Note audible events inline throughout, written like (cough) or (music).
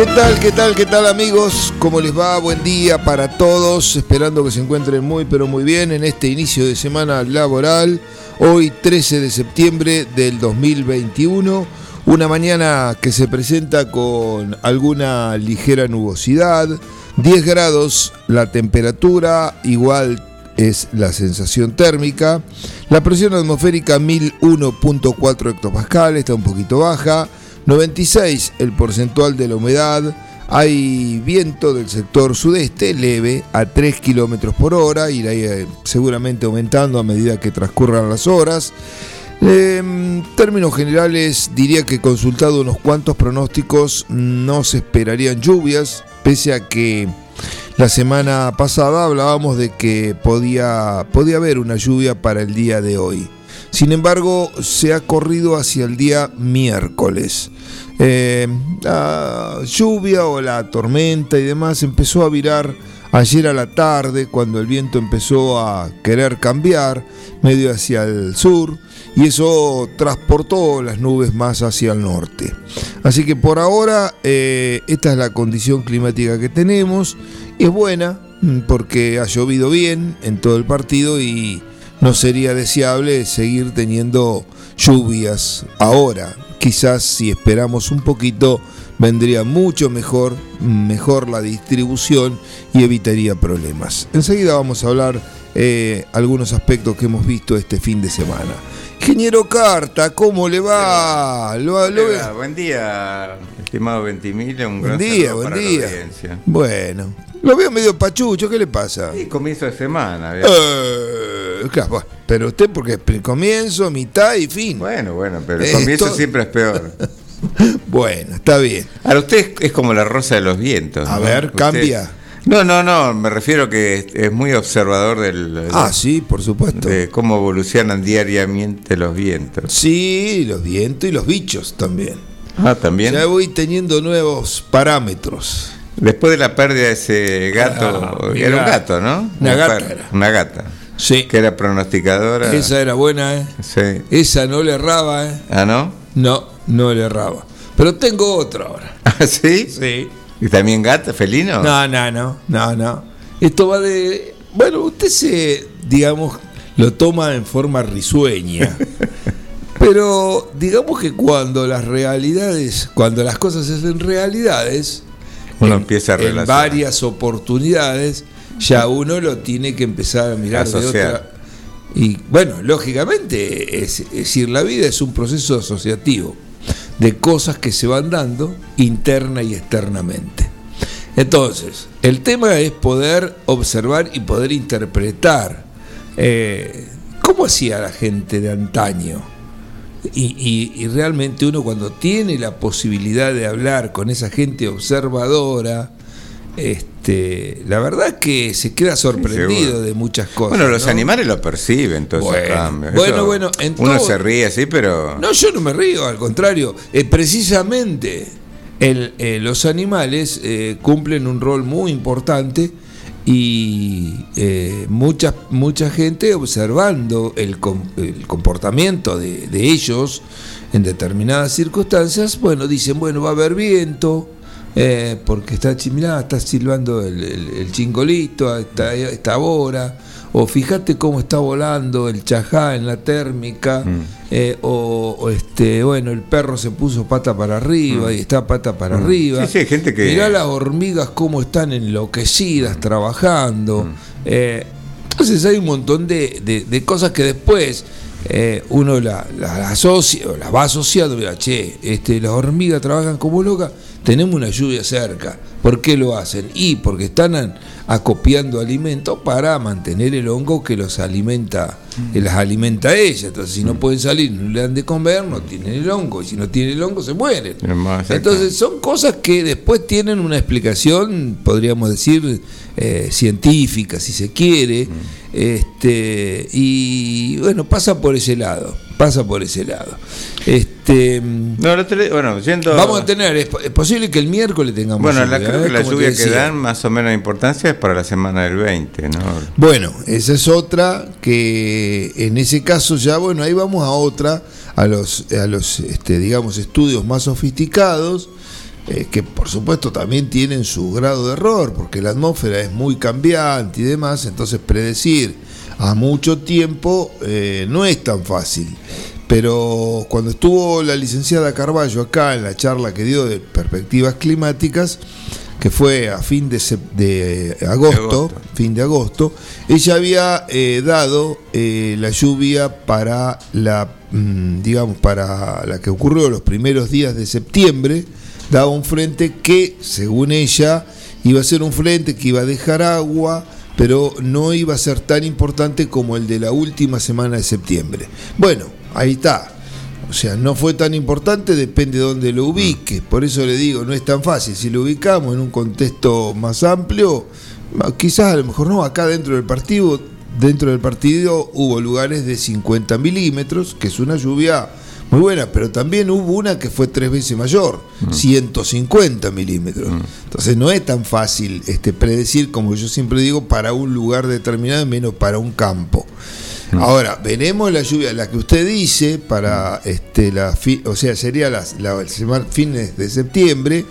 ¿Qué tal, qué tal, qué tal amigos? ¿Cómo les va? Buen día para todos, esperando que se encuentren muy pero muy bien en este inicio de semana laboral, hoy 13 de septiembre del 2021, una mañana que se presenta con alguna ligera nubosidad, 10 grados la temperatura, igual es la sensación térmica, la presión atmosférica 1001.4 hectopascales, está un poquito baja, 96 el porcentual de la humedad. Hay viento del sector sudeste leve a 3 kilómetros por hora, irá eh, seguramente aumentando a medida que transcurran las horas. En términos generales, diría que consultado unos cuantos pronósticos, no se esperarían lluvias, pese a que la semana pasada hablábamos de que podía, podía haber una lluvia para el día de hoy. Sin embargo, se ha corrido hacia el día miércoles. Eh, la lluvia o la tormenta y demás empezó a virar ayer a la tarde cuando el viento empezó a querer cambiar medio hacia el sur y eso transportó las nubes más hacia el norte. Así que por ahora eh, esta es la condición climática que tenemos es buena mm, porque ha llovido bien en todo el partido y no sería deseable seguir teniendo lluvias ahora. Quizás si esperamos un poquito vendría mucho mejor, mejor la distribución y evitaría problemas. Enseguida vamos a hablar eh, algunos aspectos que hemos visto este fin de semana. Ingeniero Carta, ¿cómo le va? Buen día, estimado Ventimiglia, un gran buen día, buen día. Bueno, lo veo medio pachucho, ¿qué le pasa? Sí, comienzo de semana. Eh, claro, pero usted porque es comienzo, mitad y fin. Bueno, bueno, pero el comienzo siempre es peor. (laughs) bueno, está bien. Ahora usted es como la rosa de los vientos. A ver, cambia. No, no, no, me refiero que es muy observador del... Ah, sí, por supuesto. De cómo evolucionan diariamente los vientos. Sí, los vientos y los bichos también. Ah, también. Ya voy teniendo nuevos parámetros. Después de la pérdida de ese gato, ah, era un gato, ¿no? Una, gata Una gata. Sí. Que era pronosticadora. Esa era buena, ¿eh? Sí. Esa no le erraba, ¿eh? ¿Ah, no? No, no le erraba. Pero tengo otra ahora. (laughs) ¿Ah, sí? Sí. ¿Y también gata, felino? No, no, no, no, no. Esto va de... Bueno, usted se, digamos, lo toma en forma risueña. (laughs) Pero digamos que cuando las realidades, cuando las cosas se hacen realidades, uno empieza a en varias oportunidades, ya uno lo tiene que empezar a mirar de otra. Y bueno, lógicamente, es, es decir, la vida es un proceso asociativo de cosas que se van dando interna y externamente. Entonces, el tema es poder observar y poder interpretar eh, cómo hacía la gente de antaño. Y, realmente uno cuando tiene la posibilidad de hablar con esa gente observadora, este, la verdad que se queda sorprendido de muchas cosas. Bueno, los animales lo perciben, todos bueno, esos cambios. Bueno, bueno, uno se ríe así, pero. No, yo no me río, al contrario. Eh, precisamente el, eh, los animales eh, cumplen un rol muy importante y mucha, mucha gente observando el, el comportamiento de, de ellos en determinadas circunstancias, bueno, dicen, bueno, va a haber viento eh, porque está, mirá, está silbando el, el, chingolito esta, esta hora, o fíjate cómo está volando el chajá en la térmica, mm. eh, o, este, bueno, el perro se puso pata para arriba mm. y está pata para mm. arriba. Sí, gente que... Mirá las hormigas cómo están enloquecidas trabajando. Eh, entonces hay un montón de, de, cosas que después uno la, la, asocia, o la va asociando, mira, che, este, las hormigas trabajan como locas tenemos una lluvia cerca. ¿Por qué lo hacen? Y porque están acopiando alimentos para mantener el hongo que los alimenta, que las alimenta a ella. Entonces, si no pueden salir, no le dan de comer, no tienen el hongo. Y si no tienen el hongo, se mueren. Entonces, son cosas que después tienen una explicación, podríamos decir, eh, científica, si se quiere. Este, y bueno, pasa por ese lado. Pasa por ese lado. Este, bueno, Vamos a tener, es, posible que el miércoles tengamos Bueno, la, creo que la lluvia que dan más o menos importancia es para la semana del 20, ¿no? Bueno, esa es otra que en ese caso ya, bueno, ahí vamos a otra, a los, a los este, digamos, estudios más sofisticados eh, que por supuesto también tienen su grado de error, porque la atmósfera es muy cambiante y demás, entonces predecir a mucho tiempo eh, no es tan fácil. Pero cuando estuvo la licenciada Carballo acá en la charla que dio de perspectivas climáticas, que fue a fin de, de, agosto, fin de agosto, ella había eh, dado la lluvia para la, mm, digamos, para la que ocurrió los primeros días de septiembre, daba un frente que, según ella, iba a ser un frente que iba a dejar agua, pero no iba a ser tan importante como el de la última semana de septiembre. Bueno, ahí está. O sea, no fue tan importante, depende de dónde lo ubique. Por eso le digo, no es tan fácil. Si lo ubicamos en un contexto más amplio, quizás a lo mejor no, acá dentro del partido, dentro del partido hubo lugares de 50 milímetros, que es una lluvia muy buena, pero también hubo una que fue tres veces mayor, 150 mm. milímetros. Mm. Entonces no es tan fácil este, predecir, como yo siempre digo, para un lugar determinado, menos para un campo. Mm. Ahora, veremos la lluvia, la que usted dice, para este, la, o sea, sería las la, fines de septiembre,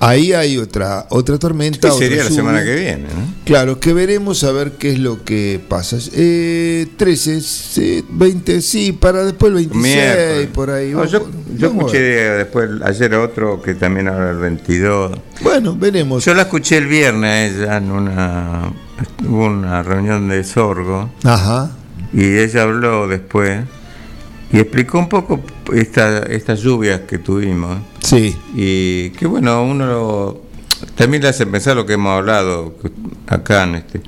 Ahí hay otra otra tormenta. sería la semana que viene, ¿no? Claro, que veremos a ver qué es lo que pasa. Eh, 13, 20, sí, para después el 26, por ahí. yo, escuché después ayer otro que también habla el 22. Bueno, veremos. Yo la escuché el viernes ella en una, una reunión de Sorgo. Ajá. Y ella habló después y explicó un poco esta, estas lluvias que tuvimos. Sí. Y que bueno, uno también le hace pensar lo que hemos hablado acá en este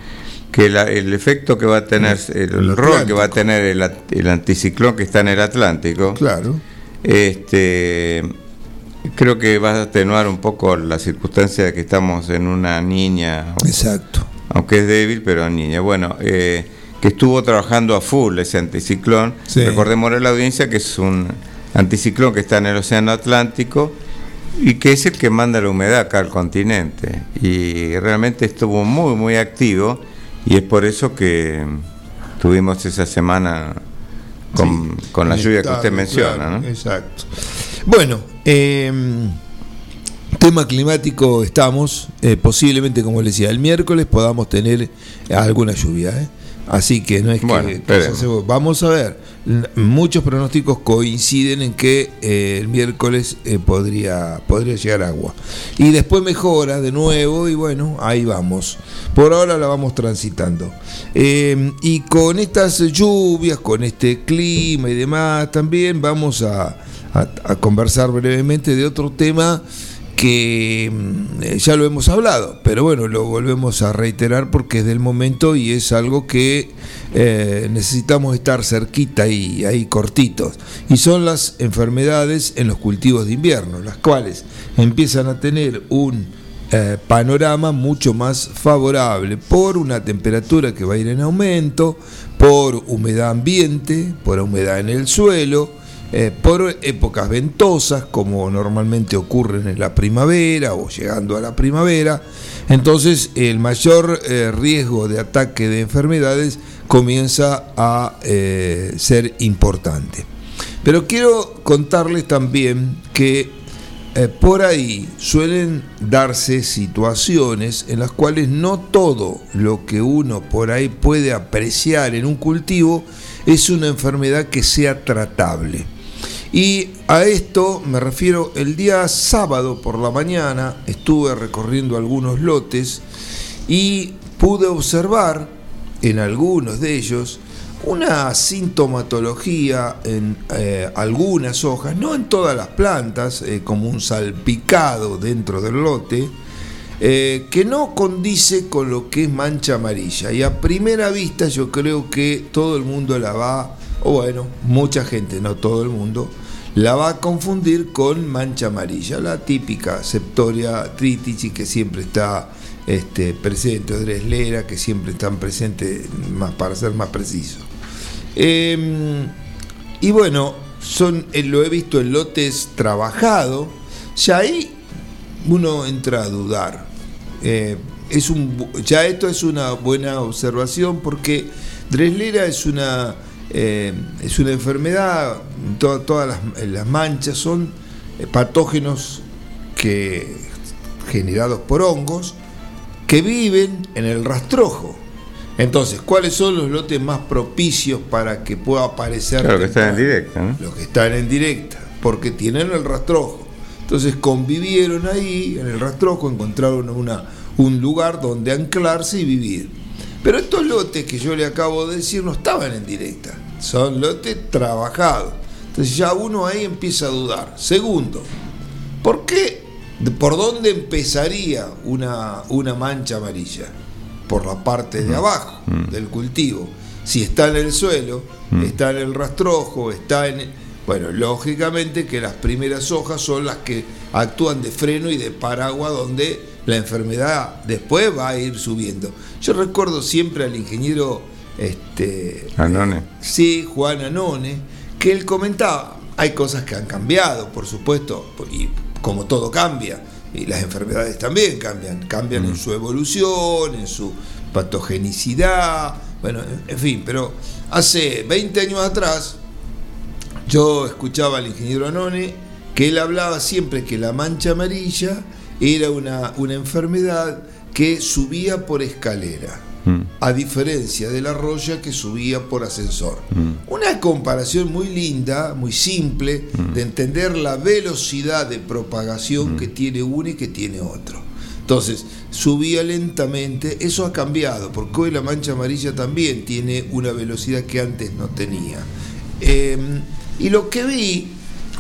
que el efecto que va a tener, el, rol que va a tener el, anticiclón que está en el Atlántico, claro. este creo que va a atenuar un poco la circunstancia de que estamos en una niña. Exacto. Aunque es débil, pero niña. Bueno, eh, que estuvo trabajando a full ese anticiclón. Recordemos a la audiencia que es un anticiclón que está en el Océano Atlántico y que es el que manda la humedad acá al continente. Y realmente estuvo muy, muy activo y es por eso que tuvimos esa semana con, la lluvia que usted menciona. Exacto. Bueno, em, tema climático estamos, eh, posiblemente como le decía, el miércoles podamos tener alguna lluvia. ¿eh? Así que no es que, vamos a ver, muchos pronósticos coinciden en que eh, el miércoles eh, podría, podría llegar agua. Y después mejora de nuevo y bueno, ahí vamos. Por ahora la vamos transitando. Em, y con estas lluvias, con este clima y demás, también vamos a conversar brevemente de otro tema que mm, ya lo hemos hablado, pero bueno, lo volvemos a reiterar porque es del momento y es algo que eh, necesitamos estar cerquita y ahí cortitos. Y son las enfermedades en los cultivos de invierno, las cuales empiezan a tener un eh, panorama mucho más favorable por una temperatura que va a ir en aumento, por humedad ambiente, por humedad en el suelo, eh, por épocas ventosas, como normalmente ocurren en la primavera o llegando a la primavera. Entonces el mayor eh, riesgo de ataque de enfermedades comienza a eh, ser importante. Pero quiero contarles también que por ahí suelen darse situaciones en las cuales no todo lo que uno por ahí puede apreciar en un cultivo es una enfermedad que sea tratable. Y a esto me refiero el día sábado por la mañana, estuve recorriendo algunos lotes y pude observar en algunos de ellos una sintomatología en eh, algunas hojas, no en todas las plantas, eh, como un salpicado dentro del lote, eh, que no condice con lo que es mancha amarilla. Y a primera vista yo creo que todo el mundo la va, bueno, mucha gente, no todo el mundo, la va a confundir con mancha amarilla, la típica septoria tritici que siempre está este, presente, o dreslera que siempre están presentes, más, para ser más preciso. Em, y bueno, son, eh, lo he visto en lotes trabajados, ya ahí uno entra a dudar. Eh, es un, ya esto es una buena observación porque Dreslera es una, eh, es una enfermedad, todas las, manchas son patógenos que, generados por hongos que viven en el rastrojo. Entonces, ¿cuáles son los lotes más propicios para que pueda aparecer? Claro, que están en directa, ¿no? Los que están en directa, porque tienen el rastrojo. Entonces convivieron ahí, en el rastrojo, encontraron una, un lugar donde anclarse y vivir. Pero estos lotes que yo le acabo de decir no estaban en directa, son lotes trabajados. Entonces ya uno ahí empieza a dudar. Segundo, ¿por qué? ¿Por dónde empezaría una, una mancha amarilla? por la parte de abajo del cultivo. Si está en el suelo, está en el rastrojo, está en... Bueno, lógicamente que las primeras hojas son las que actúan de freno y de paraguas donde la enfermedad después va a ir subiendo. Yo recuerdo siempre al ingeniero este, Anone. sí, Juan Anone, que él comentaba, hay cosas que han cambiado, por supuesto, y como todo cambia y las enfermedades también cambian, cambian en mm. su evolución, en su patogenicidad, bueno, en fin, pero hace 20 años atrás yo escuchaba al ingeniero Anone que él hablaba siempre que la mancha amarilla era una, una enfermedad que subía por escalera. Mm. a diferencia de la roya que subía por ascensor. Mm. Una comparación muy linda, muy simple, mm. de entender la velocidad de propagación que tiene uno y que tiene otro. Entonces, subía lentamente, eso ha cambiado, porque hoy la mancha amarilla también tiene una velocidad que antes no tenía. Em, y lo que vi,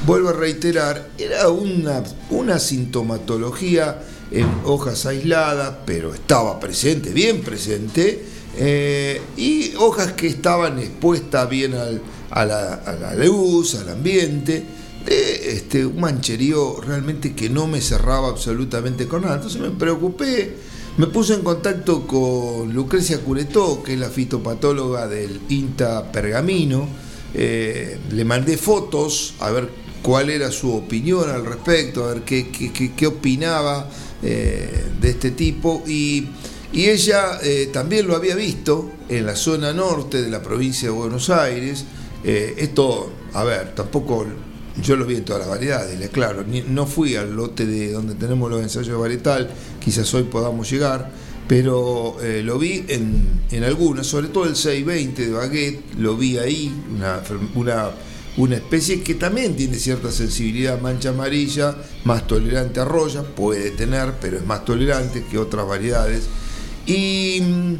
vuelvo a reiterar, era una, una sintomatología en hojas aisladas, pero estaba presente, bien presente, eh, y hojas que estaban expuestas bien a, la, luz, al ambiente, de este, un mancherío realmente que no me cerraba absolutamente con nada. Entonces me preocupé, me puse en contacto con Lucrecia Curetó, que es la fitopatóloga del INTA Pergamino, eh, le mandé fotos a ver cuál era su opinión al respecto, a ver qué, qué, qué opinaba eh, de este tipo y, ella eh, también lo había visto en la zona norte de la provincia de Buenos Aires. Eh, esto, a ver, tampoco yo lo vi en todas las variedades, claro, no fui al lote de donde tenemos los ensayos de varietal, quizás hoy podamos llegar, pero lo vi en, en algunas, sobre todo el 620 de Baguette, lo vi ahí, una, una una especie que también tiene cierta sensibilidad a mancha amarilla, más tolerante a roya, puede tener, pero es más tolerante que otras variedades. Y mm,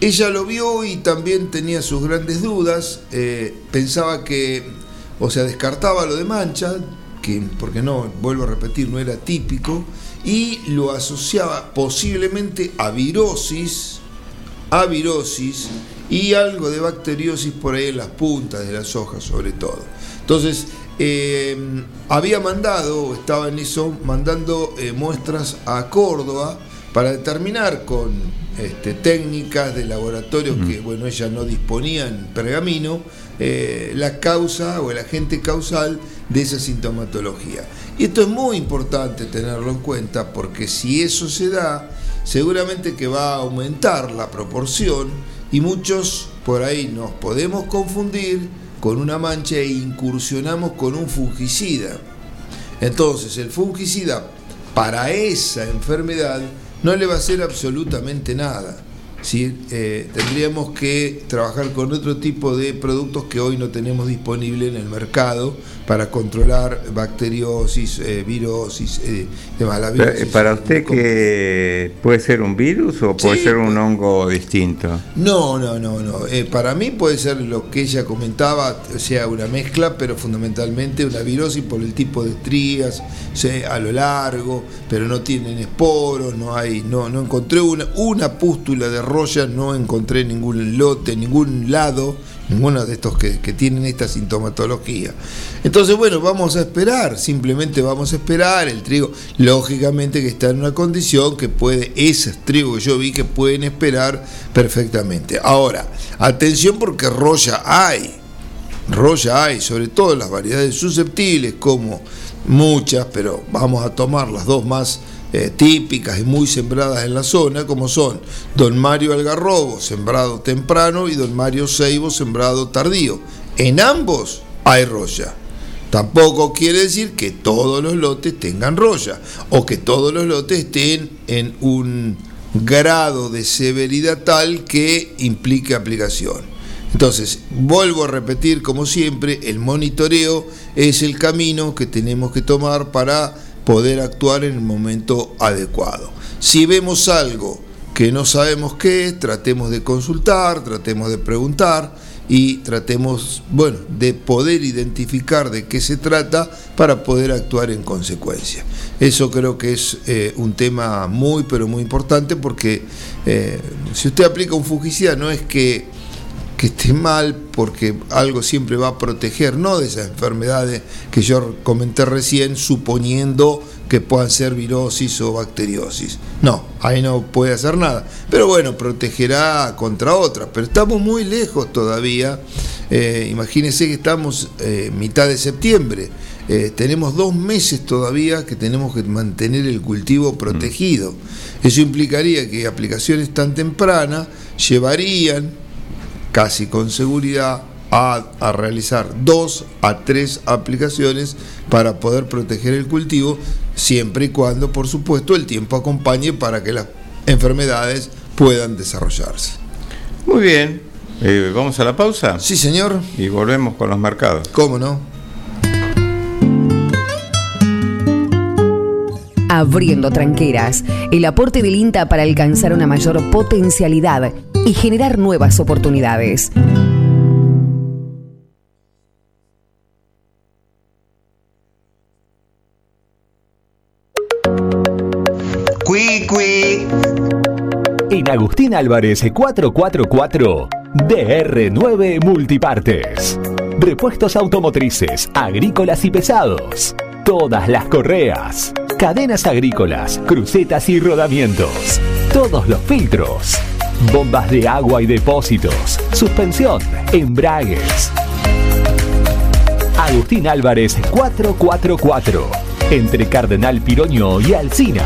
ella lo vio y también tenía sus grandes dudas, eh, pensaba que, o sea, descartaba lo de mancha, que, porque no, vuelvo a repetir, no era típico, y lo asociaba posiblemente a virosis, a virosis y algo de bacteriosis por ahí en las puntas de las hojas sobre todo. Entonces, eh, había mandado, estaba en eso, mandando eh, muestras a Córdoba para determinar con este, técnicas de laboratorio que, bueno, ella no disponía en pergamino, eh, la causa o el agente causal de esa sintomatología. Y esto es muy importante tenerlo en cuenta porque si eso se da, seguramente que va a aumentar la proporción y muchos por ahí nos podemos confundir con una mancha e incursionamos con un fungicida. Entonces el fungicida para esa enfermedad no le va a hacer absolutamente nada. ¿sí? Eh, tendríamos que trabajar con otro tipo de productos que hoy no tenemos disponible en el mercado para controlar bacteriosis, eh, virosis, eh, eh ¿Para usted que puede ser un virus o puede ser un hongo distinto? No, no, no, no. Eh, para mí puede ser lo que ella comentaba, o sea, una mezcla, pero fundamentalmente una virosis por el tipo de estrías, a lo largo, pero no tienen esporos, no hay, no, no encontré una, una pústula de roya, no encontré ningún lote, ningún lado ninguno de estos que, tienen esta sintomatología. Entonces, bueno, vamos a esperar, simplemente vamos a esperar. El trigo, lógicamente que está en una condición que puede, ese trigo que yo vi que pueden esperar perfectamente. Ahora, atención porque roya hay, roya hay, sobre todo las variedades susceptibles como muchas, pero vamos a tomar las dos más eh, típicas y muy sembradas en la zona, como son Don Mario Algarrobo, sembrado temprano, y Don Mario Seibo, sembrado tardío. En ambos hay roya. Tampoco quiere decir que todos los lotes tengan roya o que todos los lotes estén en un grado de severidad tal que implique aplicación. Entonces, vuelvo a repetir como siempre, el monitoreo es el camino que tenemos que tomar para poder actuar en el momento adecuado. Si vemos algo que no sabemos qué es, tratemos de consultar, tratemos de preguntar y tratemos, bueno, de poder identificar de qué se trata para poder actuar en consecuencia. Eso creo que es eh, un tema muy, pero muy importante porque eh, si usted aplica un fungicida no es que que esté mal porque algo siempre va a proteger, no de esas enfermedades que yo comenté recién, suponiendo que puedan ser virosis o bacteriosis. No, ahí no puede hacer nada. Pero bueno, protegerá contra otras. Pero estamos muy lejos todavía. Eh, imagínense que estamos eh, mitad de septiembre. Eh, tenemos dos meses todavía que tenemos que mantener el cultivo protegido. Mm. Eso implicaría que aplicaciones tan tempranas llevarían casi con seguridad a, realizar dos a tres aplicaciones para poder proteger el cultivo, siempre y cuando, por supuesto, el tiempo acompañe para que las enfermedades puedan desarrollarse. Muy bien, eh, ¿vamos a la pausa? Sí, señor. Y volvemos con los mercados. ¿Cómo no? Abriendo tranqueras, el aporte del INTA para alcanzar una mayor potencialidad y generar nuevas oportunidades. En Agustín Álvarez 444 DR9 Multipartes. Repuestos automotrices, agrícolas y pesados. Todas las correas, cadenas agrícolas, crucetas y rodamientos. Todos los filtros bombas de agua y depósitos, suspensión, embragues. Agustín Álvarez 444, entre Cardenal Piroño y Alcina.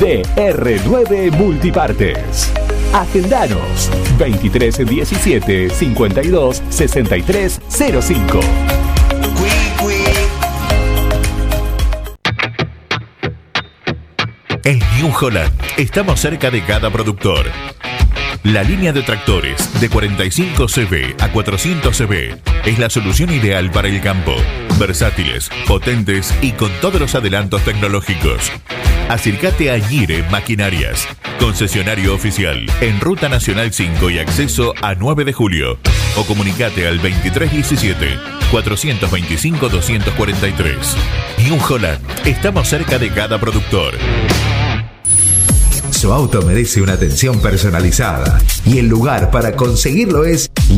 DR9 Multipartes. Agendanos 2317 52 63 05. En New Holland estamos cerca de cada productor la línea de tractores de 45 cb a 400 cb es la solución ideal para el campo. Versátiles, potentes y con todos los adelantos tecnológicos. Acércate a Gire Maquinarias, concesionario oficial en Ruta Nacional 5 y acceso a 9 de julio. O comunicate al 2317 425 243. New Holland, estamos cerca de cada productor. Su auto merece una atención personalizada y el lugar para conseguirlo es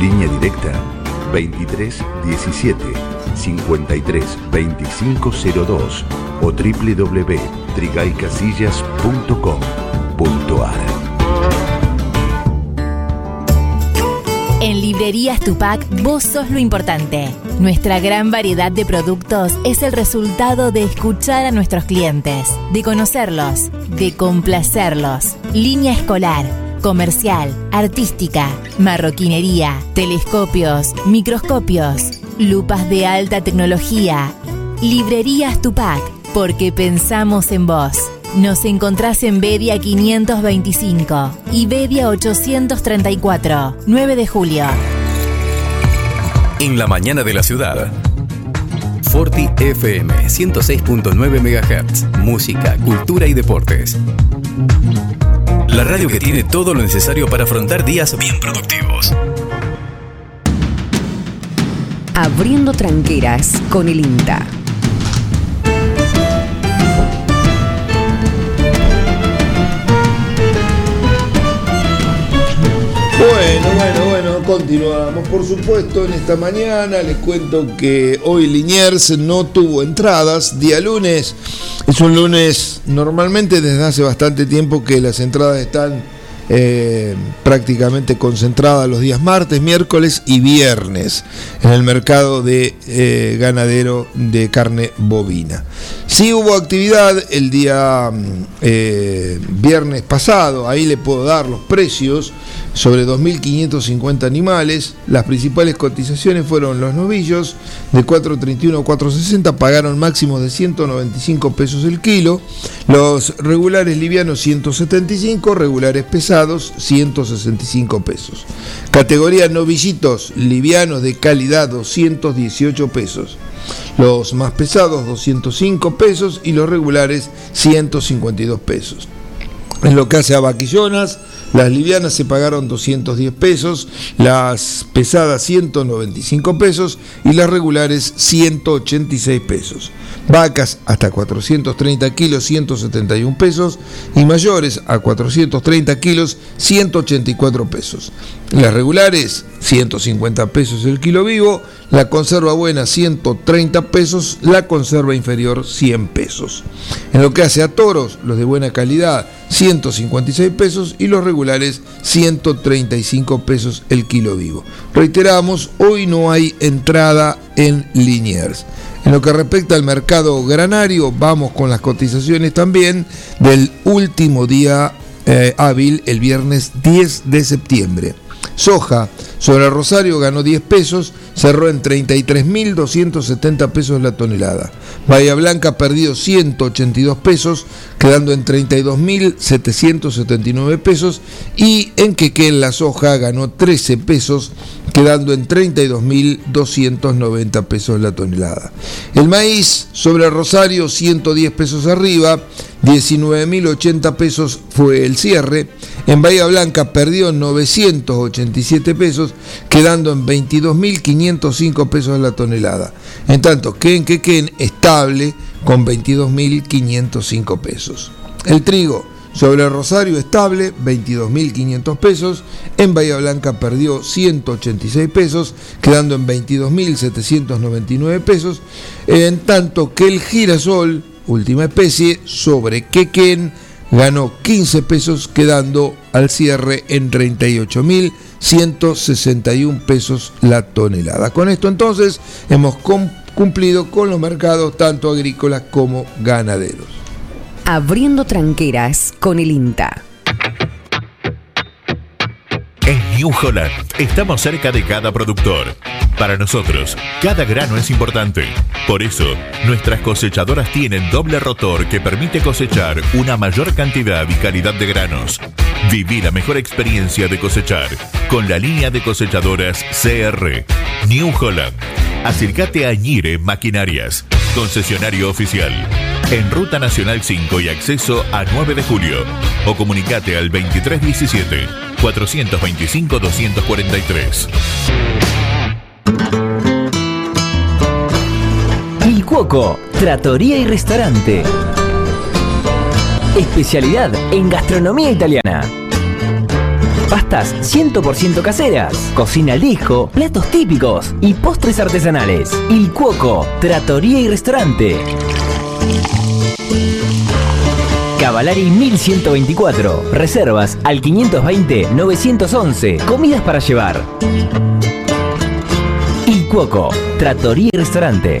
Línea directa 23 17 53 2502 o www.trigaycasillas.com.ar En Librerías Tupac, vos sos lo importante. Nuestra gran variedad de productos es el resultado de escuchar a nuestros clientes, de conocerlos, de complacerlos. Línea escolar comercial, artística, marroquinería, telescopios, microscopios, lupas de alta tecnología. Librerías Tupac, porque pensamos en vos. Nos encontrás en Bedia 525 y Bedia 834, 9 de julio. En la mañana de la ciudad. Forti FM 106.9 MHz. Música, cultura y deportes. La radio que tiene todo lo necesario para afrontar días bien productivos. Abriendo tranqueras con el INTA. Bueno, bueno, continuamos. Por supuesto, en esta mañana les cuento que hoy Liniers no tuvo entradas. Día lunes es un lunes normalmente desde hace bastante tiempo que las entradas están eh, prácticamente concentradas los días martes, miércoles y viernes en el mercado de eh, ganadero de carne bovina. Sí hubo actividad el día mm, eh, viernes pasado, ahí le puedo dar los precios sobre 2.550 animales. Las principales cotizaciones fueron los novillos de 4.31 a 4.60, pagaron máximos de 195 pesos el kilo. Los regulares livianos 175, regulares pesados 165 pesos. Categoría novillitos livianos de calidad 218 pesos. Los más pesados 205 pesos y los regulares 152 pesos. En lo que hace a vaquillonas, las livianas se pagaron 210 pesos, las pesadas 195 pesos y las regulares 186 pesos. Vacas hasta 430 kilos 171 pesos y mayores a 430 kilos 184 pesos. Las regulares 150 pesos el kilo vivo, la conserva buena 130 pesos, la conserva inferior 100 pesos. En lo que hace a toros, los de buena calidad 156 pesos y los regulares 135 pesos el kilo vivo. Reiteramos, hoy no hay entrada en Liniers. En lo que respecta al mercado granario, vamos con las cotizaciones también del último día eh, hábil, el viernes 10 de septiembre. Soja sobre Rosario ganó 10 pesos, cerró en 33.270 pesos la tonelada. Bahía Blanca perdió 182 pesos, quedando en 32.779 pesos. Y en Quequén la soja ganó 13 pesos, quedando en 32.290 pesos la tonelada. El maíz sobre Rosario 110 pesos arriba, 19.080 pesos fue el cierre. En Bahía Blanca perdió 987 pesos, quedando en 22.505 pesos la tonelada. En tanto Quequén estable con 22.505 pesos. El trigo sobre Rosario estable, 22.500 pesos. En Bahía Blanca perdió 186 pesos, quedando en 22.799 pesos. En tanto que el girasol última especie, sobre Quequén ganó 15 pesos, quedando al cierre en 38.161 pesos la tonelada. Con esto entonces hemos cumplido con los mercados tanto agrícolas como ganaderos. Abriendo tranqueras con el INTA. En New Holland. Estamos cerca de cada productor. Para nosotros, cada grano es importante. Por eso, nuestras cosechadoras tienen doble rotor que permite cosechar una mayor cantidad y calidad de granos. Viví la mejor experiencia de cosechar con la línea de cosechadoras CR. New Holland. Acércate a Ñire Maquinarias, concesionario oficial. En Ruta Nacional 5 y acceso a 9 de julio. O comunicate al 2317 425 243. Il Cuoco, Trattoria y Restaurante. Especialidad en gastronomía italiana. Pastas 100% caseras, cocina disco, platos típicos y postres artesanales. Il Cuoco, Trattoria y Restaurante. Cavalari 1124. Reservas al 520-911. Comidas para llevar. Il Cuoco, Trattoria y Restaurante.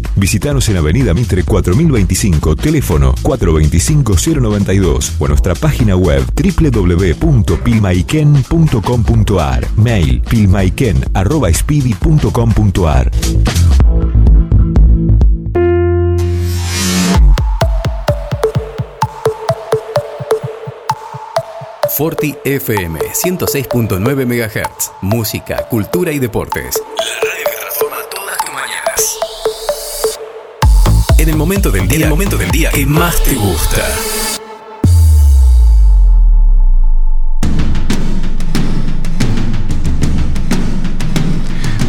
Visítanos en Avenida Mitre 4025, teléfono 425-092 o nuestra página web www.pilmaiken.com.ar. Mail pilmaiken.speedy.com.ar. Forti FM 106.9 MHz. Música, cultura y deportes. En el momento del día, en el momento del día que más te gusta.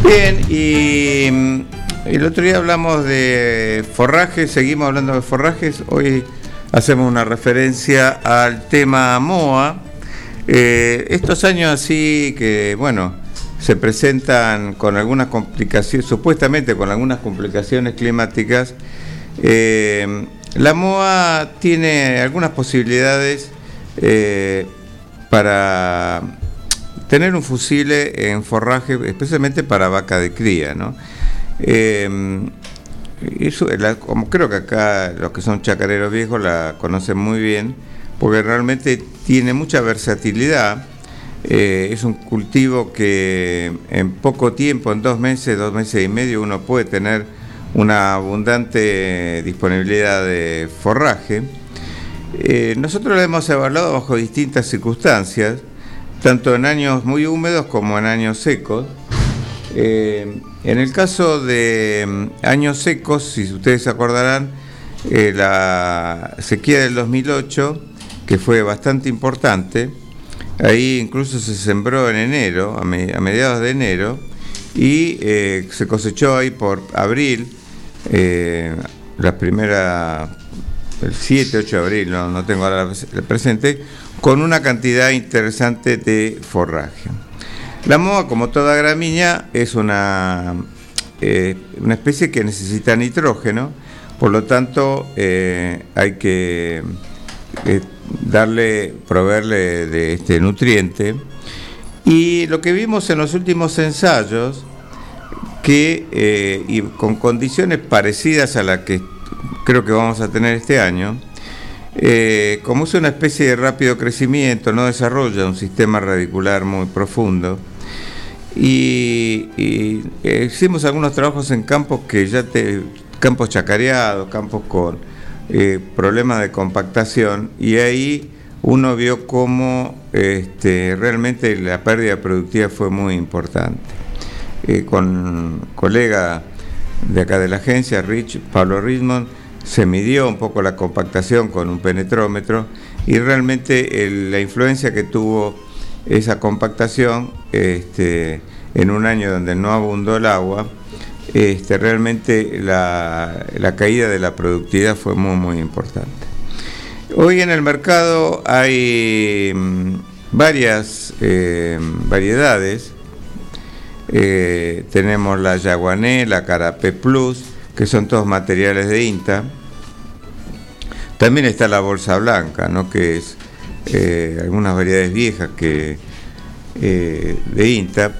Bien, y mm, el otro día hablamos de forrajes, seguimos hablando de forrajes. Hoy hacemos una referencia al tema MOA. Eh, estos años así que, bueno, se presentan con algunas complicaciones, supuestamente con algunas complicaciones climáticas, eh, la MOA tiene algunas posibilidades eh, para tener un fusible en forraje, especialmente para vaca de cría, ¿no? Eso, como creo que acá los que son chacareros viejos la conocen muy bien, porque realmente tiene mucha versatilidad. Eh, es un cultivo que en poco tiempo, en dos meses, dos meses y medio, uno puede tener una abundante disponibilidad de forraje. Eh, nosotros lo hemos evaluado bajo distintas circunstancias, tanto en años muy húmedos como en años secos. Eh, en el caso de mm, años secos, si ustedes se acordarán, la sequía del 2008 que fue bastante importante. Ahí incluso se sembró en enero, a, mediados de enero, y eh, se cosechó ahí por abril, eh, la primera, el 7, 8 de abril, no, tengo ahora presente, con una cantidad interesante de forraje. La moa, como toda gramínea, es una, eh, una especie que necesita nitrógeno, por lo tanto hay que darle, proveerle de este nutriente. Y lo que vimos en los últimos ensayos, que eh, y con condiciones parecidas a las que creo que vamos a tener este año, eh, como es una especie de rápido crecimiento, no desarrolla un sistema radicular muy profundo. Y, eh, hicimos algunos trabajos en campos que ya te, campos chacareados, campos con problemas de compactación y ahí uno vio cómo este, realmente la pérdida productiva fue muy importante. Eh, con colega de acá de la agencia, Rich, Pablo Rismond, se midió un poco la compactación con un penetrómetro y realmente la influencia que tuvo esa compactación este, en un año donde no abundó el agua, este, realmente la, caída de la productividad fue muy, muy importante. Hoy en el mercado hay mm, varias eh, variedades. Eh, tenemos la Yaguané, la Carapé Plus, que son todos materiales de INTA. También está la bolsa blanca, ¿no? que es eh, algunas variedades viejas que, de INTA.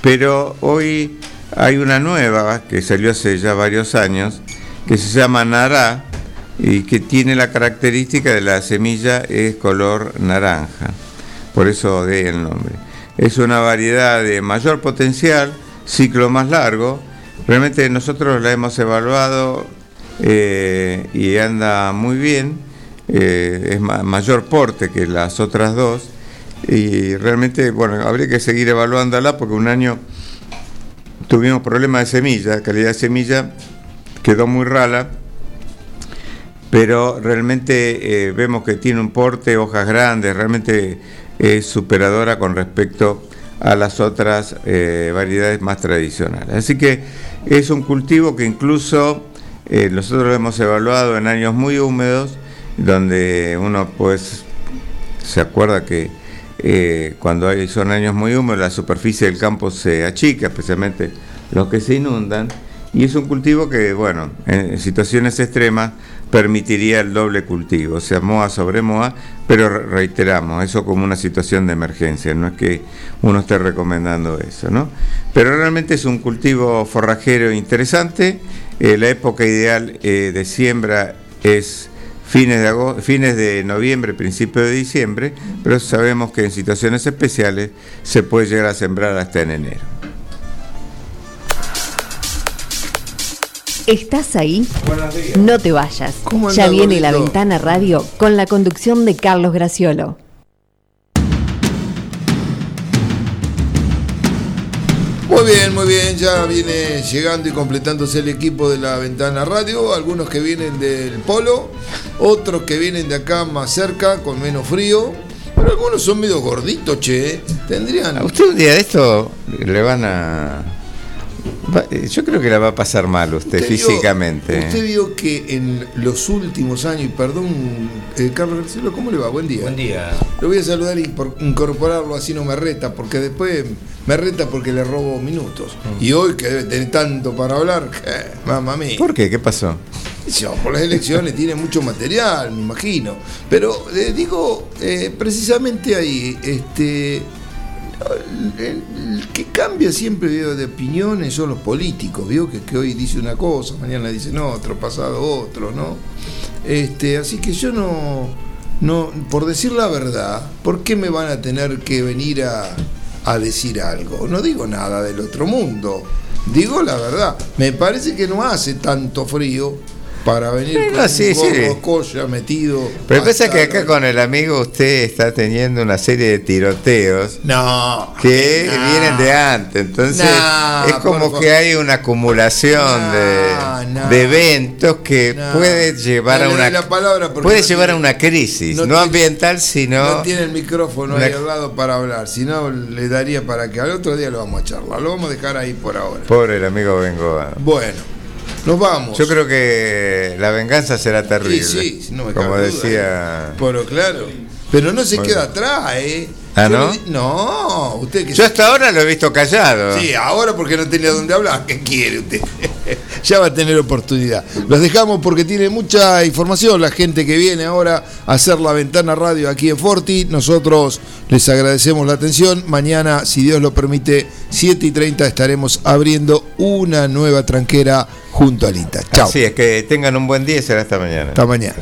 Pero hoy hay una nueva que salió hace ya varios años, que se llama Nará y que tiene la característica de la semilla es color naranja, por eso de el nombre. Es una variedad de mayor potencial, ciclo más largo. Realmente nosotros la hemos evaluado eh, y anda muy bien, eh, es mayor porte que las otras dos. Y realmente, bueno, habría que seguir evaluándola porque un año tuvimos problemas de semilla, calidad de semilla quedó muy rala, pero realmente eh, vemos que tiene un porte, hojas grandes, realmente es superadora con respecto a las otras eh, variedades más tradicionales. Así que es un cultivo que incluso eh, nosotros lo hemos evaluado en años muy húmedos, donde uno pues se acuerda que eh, cuando hay, son años muy húmedos, la superficie del campo se achica, especialmente los que se inundan, y es un cultivo que, bueno, en situaciones extremas permitiría el doble cultivo, o sea, MOA sobre MOA, pero reiteramos, eso como una situación de emergencia, no es que uno esté recomendando eso, ¿no? Pero realmente es un cultivo forrajero interesante, eh, la época ideal eh, de siembra es fines de, fines de noviembre, principio de diciembre, pero sabemos que en situaciones especiales se puede llegar a sembrar hasta en enero. ¿Estás ahí? No te vayas. Ya viene la ventana radio con la conducción de Carlos Graciolo. Muy bien, muy bien, ya viene llegando y completándose el equipo de la Ventana Radio, algunos que vienen del polo, otros que vienen de acá más cerca, con menos frío, pero algunos son medio gorditos, che, tendrían... A usted un día de esto le van a yo creo que la va a pasar mal usted, físicamente. usted vio que en los últimos años, y perdón, eh, Carlos García, ¿cómo le va? Buen día. Buen día. Lo voy a saludar y por incorporarlo así no me reta, porque después me reta porque le robo minutos. Mm. Y hoy que debe tener tanto para hablar, (laughs) mamá mía. ¿Por qué? ¿Qué pasó? por las elecciones tiene mucho material, me imagino. Pero eh, digo, precisamente ahí, este el, que cambia siempre de opiniones son los políticos, que, hoy dice una cosa, mañana dicen otro, pasado otro, ¿no? Este, así que yo no, no, por decir la verdad, ¿por qué me van a tener que venir a, a decir algo? No digo nada del otro mundo, digo la verdad. Me parece que no hace tanto frío para venir con sí, un metido. Pero pasa que acá con el amigo usted está teniendo una serie de tiroteos no, que vienen de antes. Entonces es como que hay una acumulación de, eventos que puede llevar a una puede llevar a una crisis, no, ambiental, sino no tiene el micrófono ahí al lado para hablar, si no le daría para que al otro día lo vamos a charlar. Lo vamos a dejar ahí por ahora. Pobre el amigo Bengoa. Bueno. Nos vamos. Yo creo que la venganza será terrible. Sí, sí, no me Como decía. Pero claro. Pero no se queda atrás, ¿eh? ¿Ah, no? no, usted que Yo hasta ahora lo he visto callado. Sí, ahora porque no tenía dónde hablar. ¿Qué quiere usted? Ya va a tener oportunidad. Los dejamos porque tiene mucha información la gente que viene ahora a hacer la ventana radio aquí en Forti. Nosotros les agradecemos la atención. Mañana, si Dios lo permite, 7 y 30 estaremos abriendo una nueva tranquera junto a Lita. Chao. Así es, que tengan un buen día y será hasta mañana. Hasta mañana.